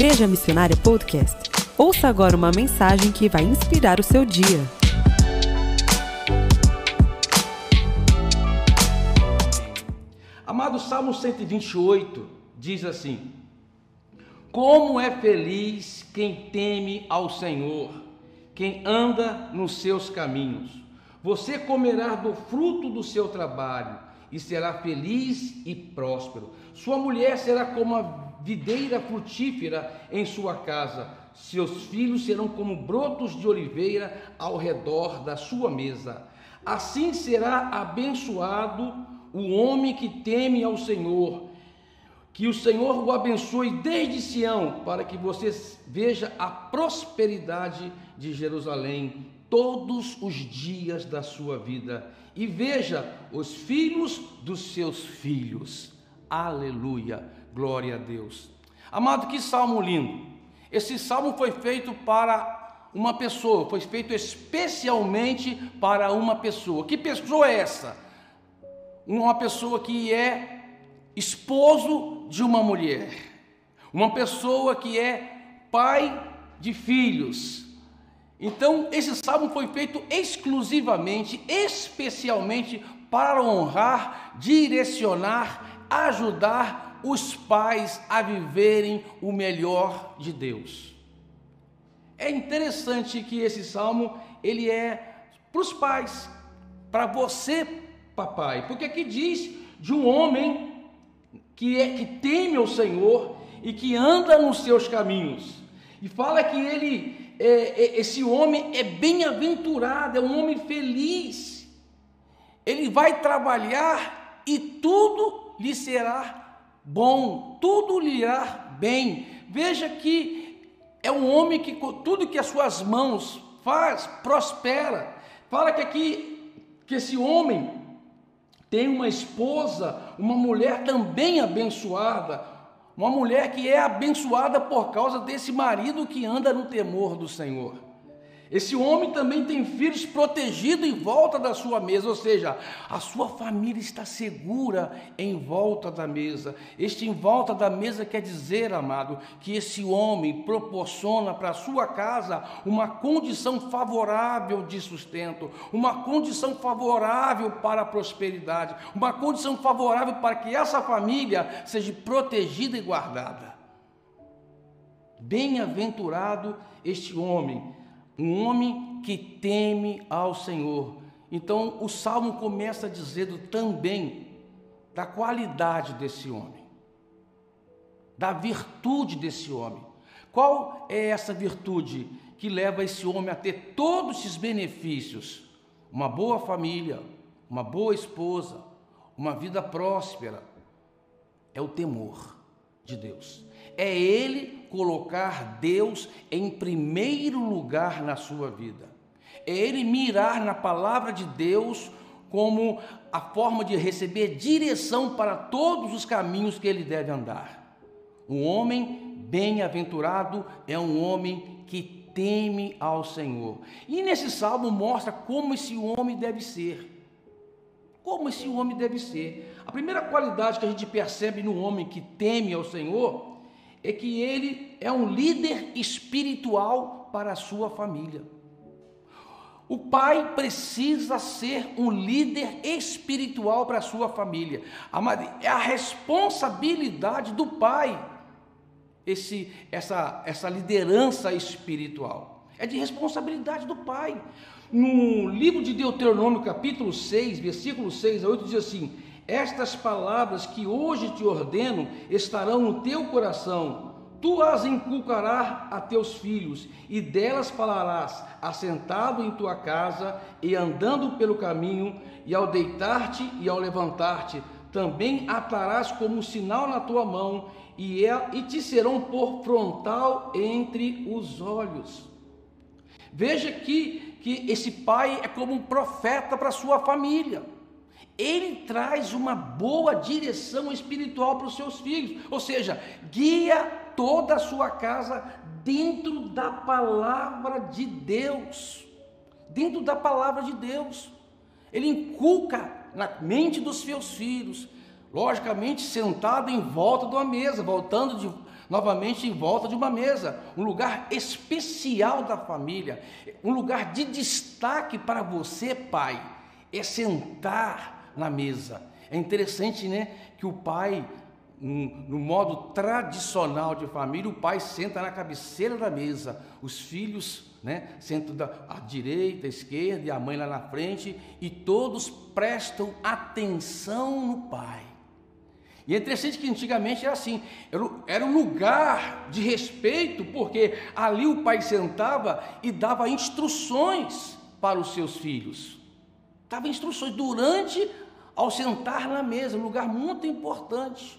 Igreja Missionária Podcast. Ouça agora uma mensagem que vai inspirar o seu dia. Amado Salmo 128 diz assim: Como é feliz quem teme ao Senhor, quem anda nos seus caminhos. Você comerá do fruto do seu trabalho e será feliz e próspero. Sua mulher será como a videira frutífera em sua casa. Seus filhos serão como brotos de oliveira ao redor da sua mesa. Assim será abençoado o homem que teme ao Senhor. Que o Senhor o abençoe desde Sião, para que você veja a prosperidade de Jerusalém todos os dias da sua vida e veja os filhos dos seus filhos. Aleluia, glória a Deus. Amado, que salmo lindo. Esse salmo foi feito para uma pessoa, foi feito especialmente para uma pessoa. Que pessoa é essa? Uma pessoa que é esposo de uma mulher, uma pessoa que é pai de filhos, então, esse salmo foi feito exclusivamente, especialmente para honrar, direcionar, ajudar os pais a viverem o melhor de Deus. É interessante que esse salmo ele é para os pais, para você, papai, porque aqui diz de um homem que é que teme ao Senhor e que anda nos seus caminhos. E fala que ele é, é, esse homem é bem-aventurado, é um homem feliz. Ele vai trabalhar e tudo lhe será bom, tudo lhe irá bem. Veja que é um homem que tudo que as suas mãos faz prospera. Fala que aqui que esse homem tem uma esposa, uma mulher também abençoada, uma mulher que é abençoada por causa desse marido que anda no temor do Senhor. Esse homem também tem filhos protegidos em volta da sua mesa, ou seja, a sua família está segura em volta da mesa. Este em volta da mesa quer dizer, amado, que esse homem proporciona para a sua casa uma condição favorável de sustento, uma condição favorável para a prosperidade, uma condição favorável para que essa família seja protegida e guardada. Bem-aventurado este homem um homem que teme ao Senhor. Então o salmo começa dizendo também da qualidade desse homem, da virtude desse homem. Qual é essa virtude que leva esse homem a ter todos esses benefícios? Uma boa família, uma boa esposa, uma vida próspera. É o temor de Deus é ele colocar Deus em primeiro lugar na sua vida. É ele mirar na palavra de Deus como a forma de receber direção para todos os caminhos que ele deve andar. Um homem bem-aventurado é um homem que teme ao Senhor. E nesse salmo mostra como esse homem deve ser. Como esse homem deve ser. A primeira qualidade que a gente percebe no homem que teme ao Senhor é que ele é um líder espiritual para a sua família. O pai precisa ser um líder espiritual para a sua família. É a responsabilidade do pai esse, essa, essa liderança espiritual. É de responsabilidade do pai. No livro de Deuteronômio, capítulo 6, versículo 6 a 8, diz assim: estas palavras que hoje te ordeno estarão no teu coração. Tu as inculcarás a teus filhos, e delas falarás, assentado em tua casa e andando pelo caminho, e ao deitar-te e ao levantar-te, também atarás como um sinal na tua mão, e, é, e te serão por frontal entre os olhos. Veja que, que esse pai é como um profeta para sua família ele traz uma boa direção espiritual para os seus filhos, ou seja, guia toda a sua casa dentro da palavra de Deus. Dentro da palavra de Deus. Ele inculca na mente dos seus filhos, logicamente sentado em volta de uma mesa, voltando de, novamente em volta de uma mesa, um lugar especial da família, um lugar de destaque para você, pai, é sentar na mesa. É interessante, né, que o pai, no modo tradicional de família, o pai senta na cabeceira da mesa, os filhos, né, sentam da à direita, à esquerda e a mãe lá na frente, e todos prestam atenção no pai. E é interessante que antigamente era assim, era um lugar de respeito, porque ali o pai sentava e dava instruções para os seus filhos. Dava instruções durante ao sentar na mesa, um lugar muito importante.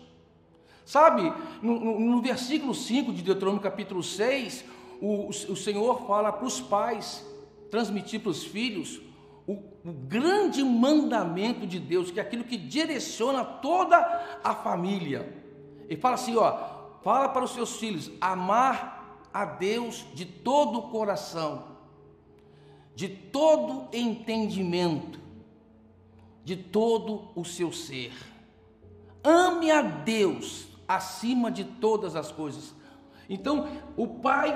Sabe, no, no, no versículo 5 de Deuteronômio capítulo 6, o, o Senhor fala para os pais transmitir para os filhos o, o grande mandamento de Deus, que é aquilo que direciona toda a família. Ele fala assim, ó, fala para os seus filhos amar a Deus de todo o coração, de todo entendimento, de todo o seu ser. Ame a Deus acima de todas as coisas. Então, o pai,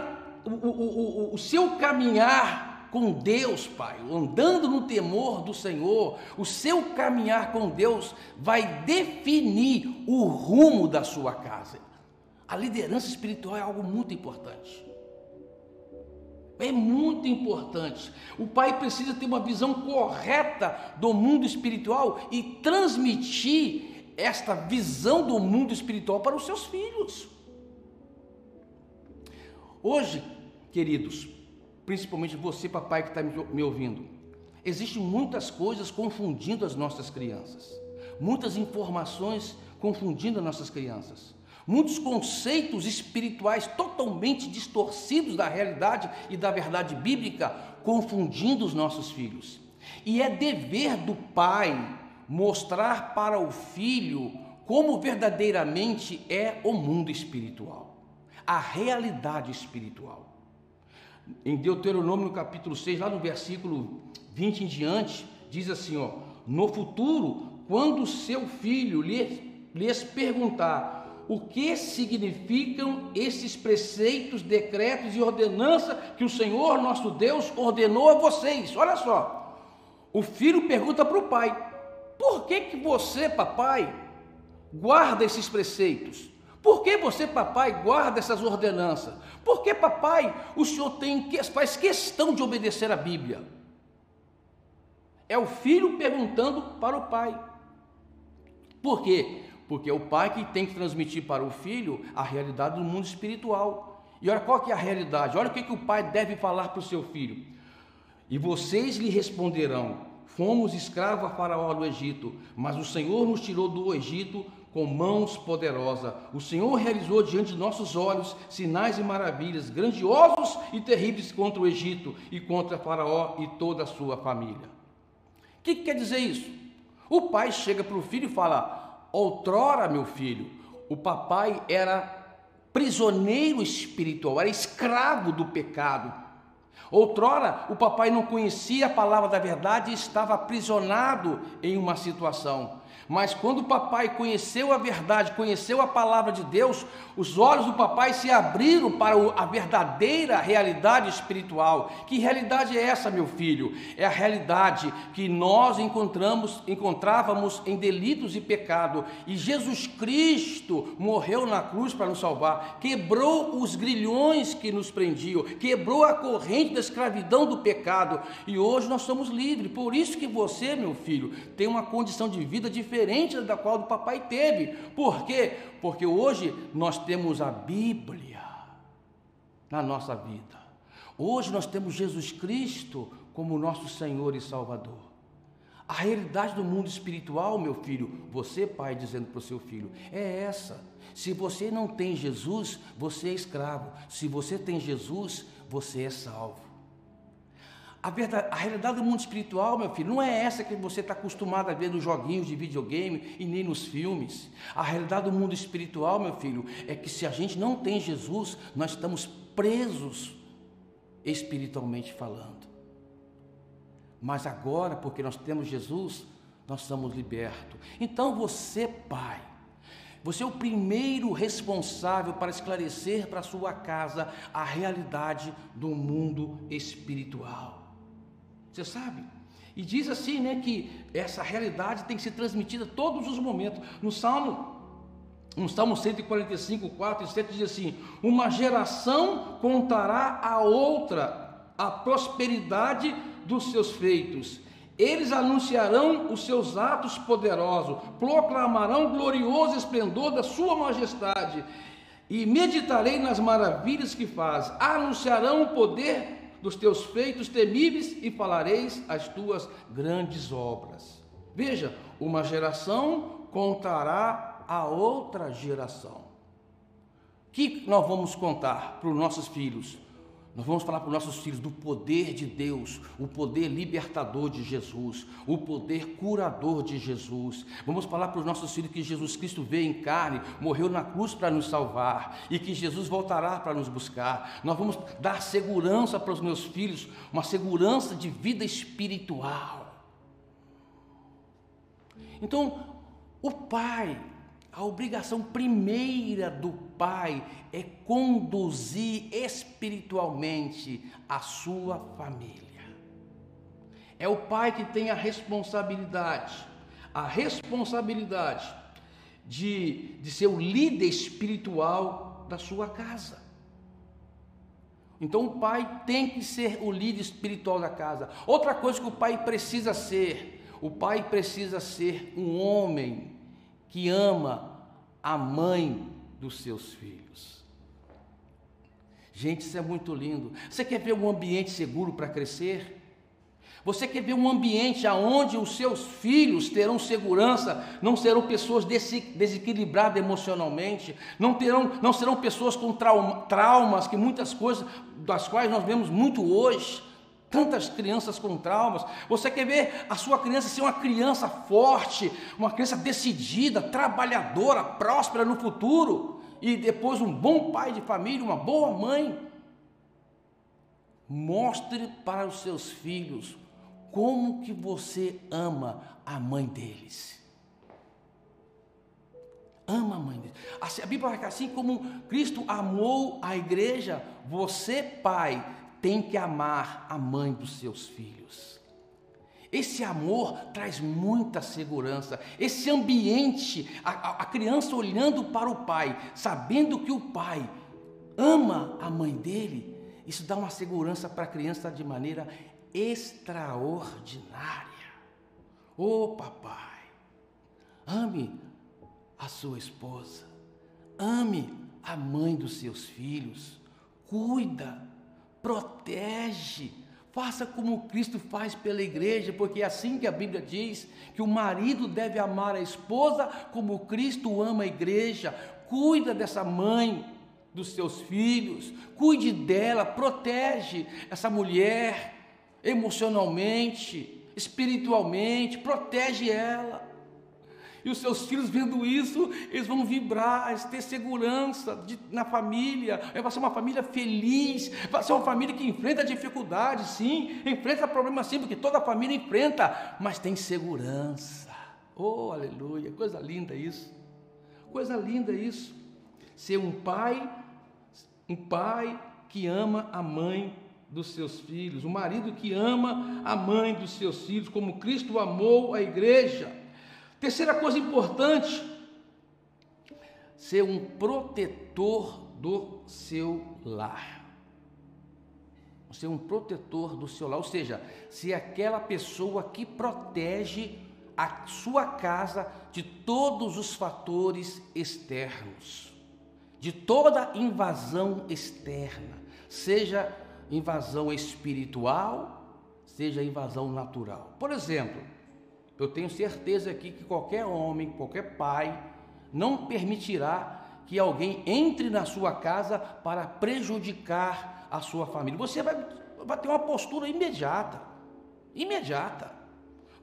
o, o, o, o seu caminhar com Deus, Pai, andando no temor do Senhor, o seu caminhar com Deus vai definir o rumo da sua casa. A liderança espiritual é algo muito importante. É muito importante. O pai precisa ter uma visão correta do mundo espiritual e transmitir esta visão do mundo espiritual para os seus filhos. Hoje, queridos, principalmente você, papai, que está me ouvindo, existem muitas coisas confundindo as nossas crianças, muitas informações confundindo as nossas crianças, muitos conceitos espirituais totalmente distorcidos da realidade e da verdade bíblica confundindo os nossos filhos. E é dever do pai mostrar para o filho como verdadeiramente é o mundo espiritual, a realidade espiritual em Deuteronômio no capítulo 6, lá no versículo 20 em diante, diz assim: ó, no futuro, quando seu filho lhe, lhes perguntar o que significam esses preceitos, decretos e ordenança que o Senhor nosso Deus ordenou a vocês. Olha só, o filho pergunta para o pai: por que, que você, papai, guarda esses preceitos? Por que você, papai, guarda essas ordenanças? Por que, papai, o senhor tem, faz questão de obedecer a Bíblia? É o filho perguntando para o pai. Por quê? Porque é o pai que tem que transmitir para o filho a realidade do mundo espiritual. E olha qual que é a realidade, olha o que, que o pai deve falar para o seu filho. E vocês lhe responderão: Fomos escravos a Faraó do Egito, mas o Senhor nos tirou do Egito com mãos poderosas. O Senhor realizou diante de nossos olhos sinais e maravilhas grandiosos e terríveis contra o Egito e contra Faraó e toda a sua família. O que, que quer dizer isso? O pai chega para o filho e fala: Outrora, meu filho, o papai era prisioneiro espiritual, era escravo do pecado. Outrora, o papai não conhecia a palavra da verdade e estava aprisionado em uma situação. Mas quando o papai conheceu a verdade, conheceu a palavra de Deus, os olhos do papai se abriram para a verdadeira realidade espiritual. Que realidade é essa, meu filho? É a realidade que nós encontramos, encontrávamos em delitos e pecado, e Jesus Cristo morreu na cruz para nos salvar, quebrou os grilhões que nos prendiam, quebrou a corrente da escravidão do pecado, e hoje nós somos livres. Por isso que você, meu filho, tem uma condição de vida diferente diferente da qual o papai teve. Por quê? Porque hoje nós temos a Bíblia na nossa vida. Hoje nós temos Jesus Cristo como nosso Senhor e Salvador. A realidade do mundo espiritual, meu filho, você, pai, dizendo para o seu filho, é essa. Se você não tem Jesus, você é escravo. Se você tem Jesus, você é salvo. A, verdade, a realidade do mundo espiritual, meu filho, não é essa que você está acostumado a ver nos joguinhos de videogame e nem nos filmes. A realidade do mundo espiritual, meu filho, é que se a gente não tem Jesus, nós estamos presos espiritualmente falando. Mas agora, porque nós temos Jesus, nós somos libertos. Então você, pai, Você é o primeiro responsável para esclarecer para sua casa a realidade do mundo espiritual. Você sabe? E diz assim, né, que essa realidade tem que ser transmitida todos os momentos. No Salmo, no Salmo 145, 4 e 7 diz assim: Uma geração contará a outra a prosperidade dos seus feitos eles anunciarão os seus atos poderosos, proclamarão glorioso esplendor da sua majestade, e meditarei nas maravilhas que faz. Anunciarão o poder dos teus feitos temíveis e falareis as tuas grandes obras. Veja, uma geração contará a outra geração. O que nós vamos contar para os nossos filhos? Nós vamos falar para os nossos filhos do poder de Deus, o poder libertador de Jesus, o poder curador de Jesus. Vamos falar para os nossos filhos que Jesus Cristo veio em carne, morreu na cruz para nos salvar e que Jesus voltará para nos buscar. Nós vamos dar segurança para os meus filhos, uma segurança de vida espiritual. Então, o pai a obrigação primeira do pai é conduzir espiritualmente a sua família. É o pai que tem a responsabilidade, a responsabilidade de, de ser o líder espiritual da sua casa. Então o pai tem que ser o líder espiritual da casa. Outra coisa que o pai precisa ser, o pai precisa ser um homem que ama a mãe dos seus filhos. Gente, isso é muito lindo. Você quer ver um ambiente seguro para crescer? Você quer ver um ambiente onde os seus filhos terão segurança, não serão pessoas desequilibradas emocionalmente, não, terão, não serão pessoas com trauma, traumas, que muitas coisas das quais nós vemos muito hoje tantas crianças com traumas. Você quer ver a sua criança ser uma criança forte, uma criança decidida, trabalhadora, próspera no futuro e depois um bom pai de família, uma boa mãe. Mostre para os seus filhos como que você ama a mãe deles. Ama a mãe deles. A Bíblia fala que assim como Cristo amou a igreja, você, pai, tem que amar a mãe dos seus filhos. Esse amor traz muita segurança. Esse ambiente, a, a, criança olhando para o pai, sabendo que o pai ama a mãe dele, isso dá uma segurança para a criança de maneira extraordinária. Ô oh, papai, ame a sua esposa, ame a mãe dos seus filhos, cuida protege. Faça como Cristo faz pela igreja, porque é assim que a Bíblia diz que o marido deve amar a esposa como Cristo ama a igreja. Cuida dessa mãe, dos seus filhos, cuide dela, protege essa mulher emocionalmente, espiritualmente, protege ela. E os seus filhos vendo isso, eles vão vibrar, ter segurança de, na família. Vai ser uma família feliz, vai ser uma família que enfrenta dificuldades, sim, enfrenta problemas sim, porque toda família enfrenta, mas tem segurança. Oh, aleluia, coisa linda isso. Coisa linda isso. Ser um pai, um pai que ama a mãe dos seus filhos, um marido que ama a mãe dos seus filhos, como Cristo amou a igreja. Terceira coisa importante, ser um protetor do seu lar. Ser um protetor do seu lar, ou seja, ser aquela pessoa que protege a sua casa de todos os fatores externos, de toda invasão externa, seja invasão espiritual, seja invasão natural. Por exemplo, eu tenho certeza aqui que qualquer homem, qualquer pai, não permitirá que alguém entre na sua casa para prejudicar a sua família. Você vai, vai ter uma postura imediata. Imediata.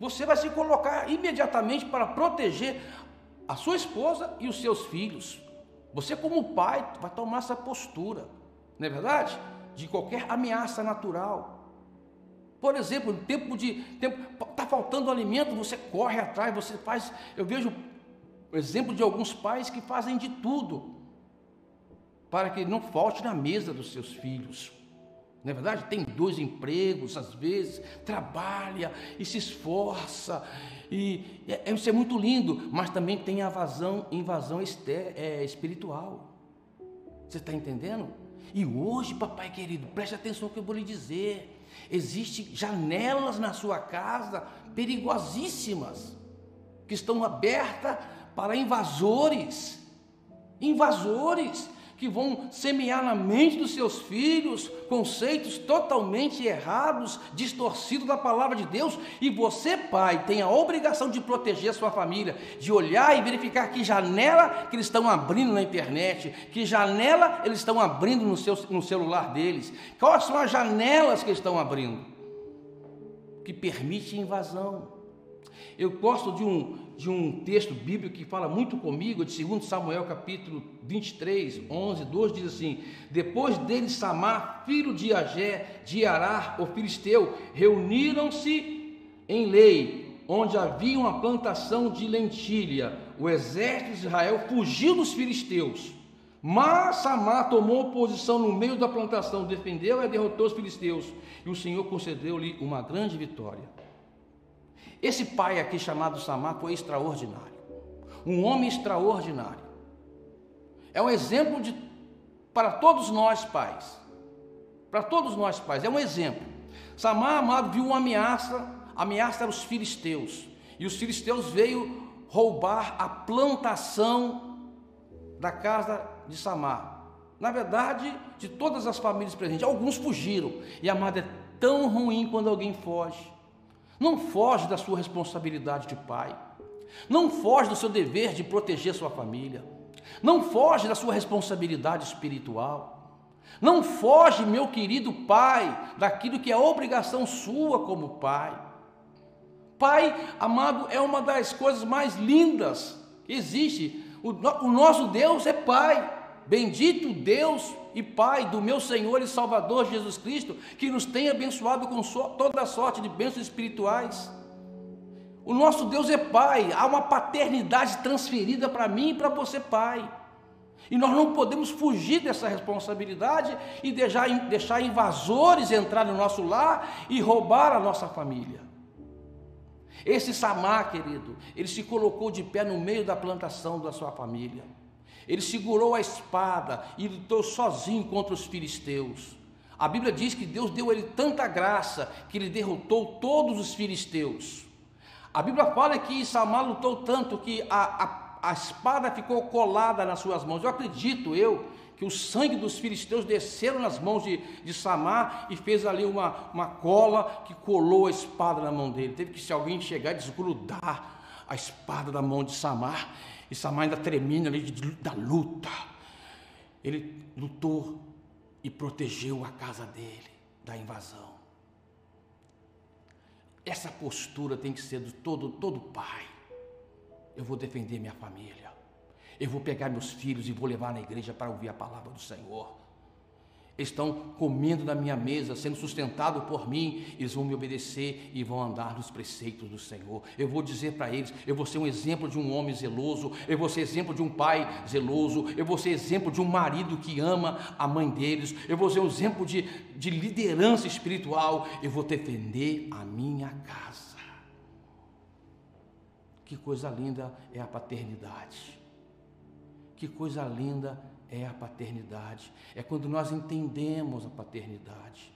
Você vai se colocar imediatamente para proteger a sua esposa e os seus filhos. Você, como pai, vai tomar essa postura, não é verdade? De qualquer ameaça natural. Por exemplo, tempo de tempo tá faltando alimento, você corre atrás, você faz. Eu vejo O exemplo de alguns pais que fazem de tudo para que não falte na mesa dos seus filhos. Não é verdade? Tem dois empregos, às vezes, trabalha e se esforça, e é, é, isso é muito lindo, mas também tem a invasão, invasão é, espiritual. Você está entendendo? E hoje, papai querido, preste atenção no que eu vou lhe dizer. Existem janelas na sua casa perigosíssimas que estão abertas para invasores. Invasores que vão semear na mente dos seus filhos conceitos totalmente errados, distorcidos da palavra de Deus, e você, pai, tem a obrigação de proteger a sua família, de olhar e verificar que janela que eles estão abrindo na internet, que janela eles estão abrindo no, seu, no celular deles, quais são as janelas que estão abrindo que permite invasão. Eu gosto de um, de um texto bíblico que fala muito comigo, de 2 Samuel capítulo 23, 11, 12, diz assim: Depois dele Samar, filho de Agé, de Arar, o filisteu, reuniram-se em lei, onde havia uma plantação de lentilha. O exército de Israel fugiu dos filisteus. Mas Samar tomou posição no meio da plantação, defendeu e derrotou os filisteus, e o Senhor concedeu-lhe uma grande vitória. Esse pai aqui chamado Samar foi extraordinário. Um homem extraordinário. É um exemplo de para todos nós pais. Para todos nós pais, é um exemplo. Samar, amado, viu uma ameaça, ameaça era os filisteus. E os filisteus veio roubar a plantação da casa de Samar. Na verdade, de todas as famílias presentes, alguns fugiram. E amado, é tão ruim quando alguém foge. Não foge da sua responsabilidade de pai. Não foge do seu dever de proteger sua família. Não foge da sua responsabilidade espiritual. Não foge, meu querido pai, daquilo que é obrigação sua como pai. Pai, amado, é uma das coisas mais lindas que existe. O, o nosso Deus é pai. Bendito Deus e Pai do meu Senhor e Salvador Jesus Cristo, que nos tem abençoado com toda sorte de bênçãos espirituais. O nosso Deus é Pai, há uma paternidade transferida para mim e para você, Pai. E nós não podemos fugir dessa responsabilidade e deixar, deixar invasores entrar no nosso lar e roubar a nossa família. Esse Samar, querido, ele se colocou de pé no meio da plantação da sua família. Ele segurou a espada e lutou sozinho contra os filisteus. A Bíblia diz que Deus deu a ele tanta graça que ele derrotou todos os filisteus. A Bíblia fala que Samar lutou tanto que a, a, a espada ficou colada nas suas mãos. Eu acredito, eu, que o sangue dos filisteus desceram nas mãos de, de Samar e fez ali uma, uma cola que colou a espada na mão dele. Teve que se alguém chegar desgrudar a espada da mão de Samar e Samar ainda tremendo ali de, da luta. Ele lutou e protegeu a casa dele da invasão. Essa postura tem que ser de todo, todo pai. Eu vou defender minha família. Eu vou pegar meus filhos e vou levar na igreja para ouvir a palavra do Senhor estão comendo na minha mesa, sendo sustentados por mim, eles vão me obedecer e vão andar nos preceitos do Senhor. Eu vou dizer para eles: eu vou ser um exemplo de um homem zeloso, eu vou ser exemplo de um pai zeloso, eu vou ser exemplo de um marido que ama a mãe deles, eu vou ser um exemplo de, de liderança espiritual, eu vou defender a minha casa. Que coisa linda é a paternidade. Que coisa linda é a paternidade. É quando nós entendemos a paternidade.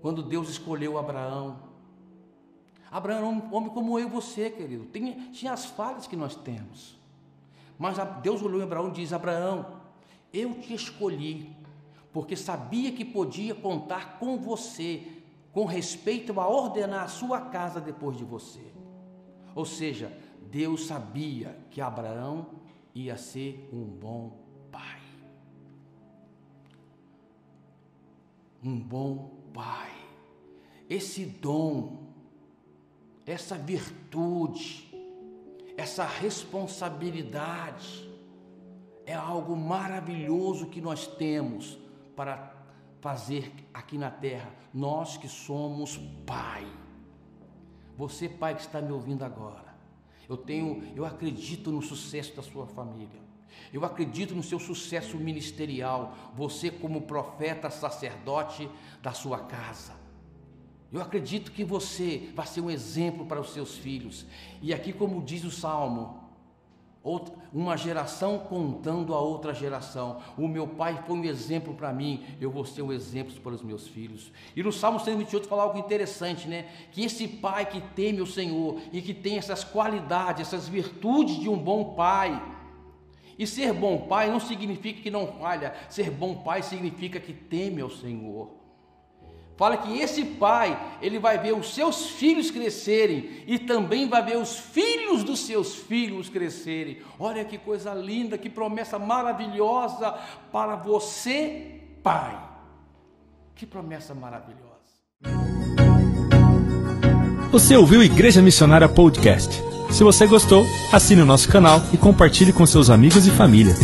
Quando Deus escolheu Abraão. Abraão era um homem como eu e você, querido. Tinha, tinha as falhas que nós temos. Mas Deus olhou em Abraão e diz: Abraão, eu te escolhi, porque sabia que podia contar com você, com respeito a ordenar a sua casa depois de você. Ou seja, Deus sabia que Abraão ia ser um bom pai. Um bom pai. Esse dom, essa virtude, essa responsabilidade é algo maravilhoso que nós temos para fazer aqui na terra, nós que somos pai. Você, pai que está me ouvindo agora, Eu tenho, eu acredito no sucesso da sua família. Eu acredito no seu sucesso ministerial, você como profeta, sacerdote da sua casa. Eu acredito que você vai ser um exemplo para os seus filhos. E aqui, como diz o Salmo, uma geração contando a outra geração. O meu pai foi um exemplo para mim, eu vou ser um exemplo para os meus filhos. E no Salmo 128 fala algo interessante, né? Que esse pai que teme o Senhor e que tem essas qualidades, essas virtudes de um bom pai. E ser bom pai não significa que não falha, ser bom pai significa que teme ao Senhor. Fala que esse pai, ele vai ver os seus filhos crescerem e também vai ver os filhos dos seus filhos crescerem. Olha que coisa linda, que promessa maravilhosa para você, pai. Que promessa maravilhosa. Você ouviu Igreja Missionária Podcast? Se você gostou, assine o nosso canal e compartilhe com seus amigos e família.